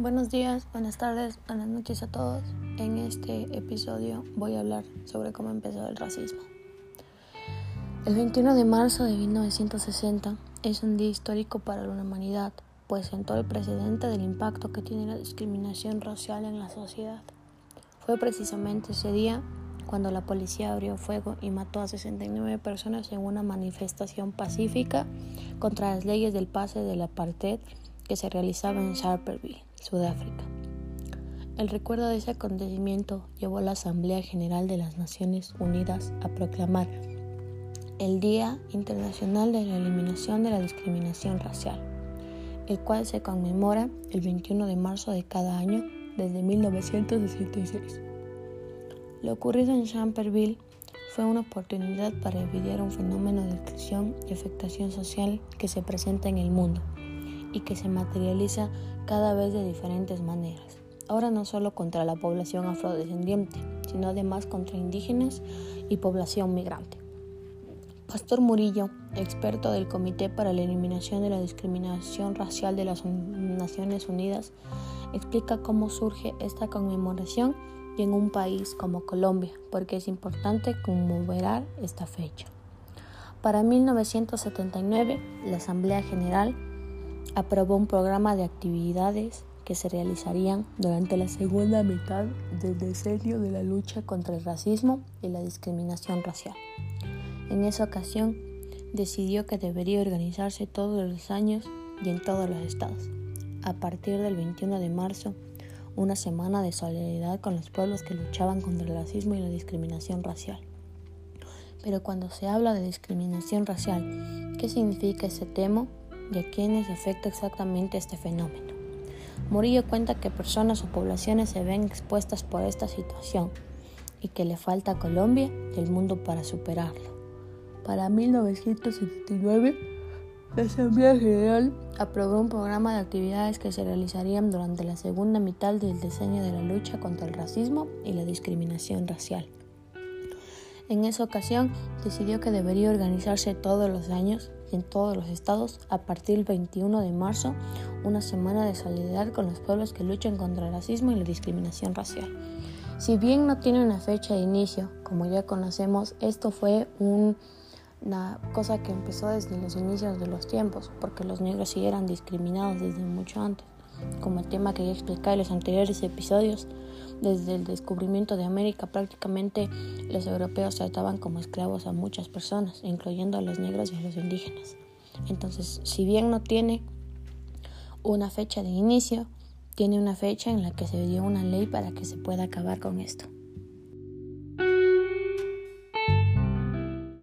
Buenos días, buenas tardes, buenas noches a todos. En este episodio voy a hablar sobre cómo empezó el racismo. El 21 de marzo de 1960 es un día histórico para la humanidad, pues sentó el precedente del impacto que tiene la discriminación racial en la sociedad. Fue precisamente ese día cuando la policía abrió fuego y mató a 69 personas en una manifestación pacífica contra las leyes del pase del apartheid que se realizaba en Sharperville, Sudáfrica. El recuerdo de ese acontecimiento llevó a la Asamblea General de las Naciones Unidas a proclamar el Día Internacional de la Eliminación de la Discriminación Racial, el cual se conmemora el 21 de marzo de cada año desde 1966. Lo ocurrido en Shamperville fue una oportunidad para evitar un fenómeno de exclusión y afectación social que se presenta en el mundo y que se materializa cada vez de diferentes maneras. Ahora no solo contra la población afrodescendiente, sino además contra indígenas y población migrante. Pastor Murillo, experto del Comité para la Eliminación de la Discriminación Racial de las Naciones Unidas, explica cómo surge esta conmemoración y en un país como Colombia, porque es importante conmemorar esta fecha. Para 1979, la Asamblea General aprobó un programa de actividades que se realizarían durante la segunda mitad del decenio de la lucha contra el racismo y la discriminación racial. En esa ocasión, decidió que debería organizarse todos los años y en todos los estados. A partir del 21 de marzo, una semana de solidaridad con los pueblos que luchaban contra el racismo y la discriminación racial. Pero cuando se habla de discriminación racial, ¿qué significa ese tema? Y a quienes afecta exactamente este fenómeno. Murillo cuenta que personas o poblaciones se ven expuestas por esta situación y que le falta a Colombia y al mundo para superarlo. Para 1979, la Asamblea General aprobó un programa de actividades que se realizarían durante la segunda mitad del diseño de la lucha contra el racismo y la discriminación racial. En esa ocasión decidió que debería organizarse todos los años en todos los estados a partir del 21 de marzo una semana de solidaridad con los pueblos que luchan contra el racismo y la discriminación racial. Si bien no tiene una fecha de inicio, como ya conocemos, esto fue una cosa que empezó desde los inicios de los tiempos, porque los negros sí eran discriminados desde mucho antes, como el tema que ya expliqué en los anteriores episodios. Desde el descubrimiento de América prácticamente los europeos trataban como esclavos a muchas personas, incluyendo a los negros y a los indígenas. Entonces, si bien no tiene una fecha de inicio, tiene una fecha en la que se dio una ley para que se pueda acabar con esto.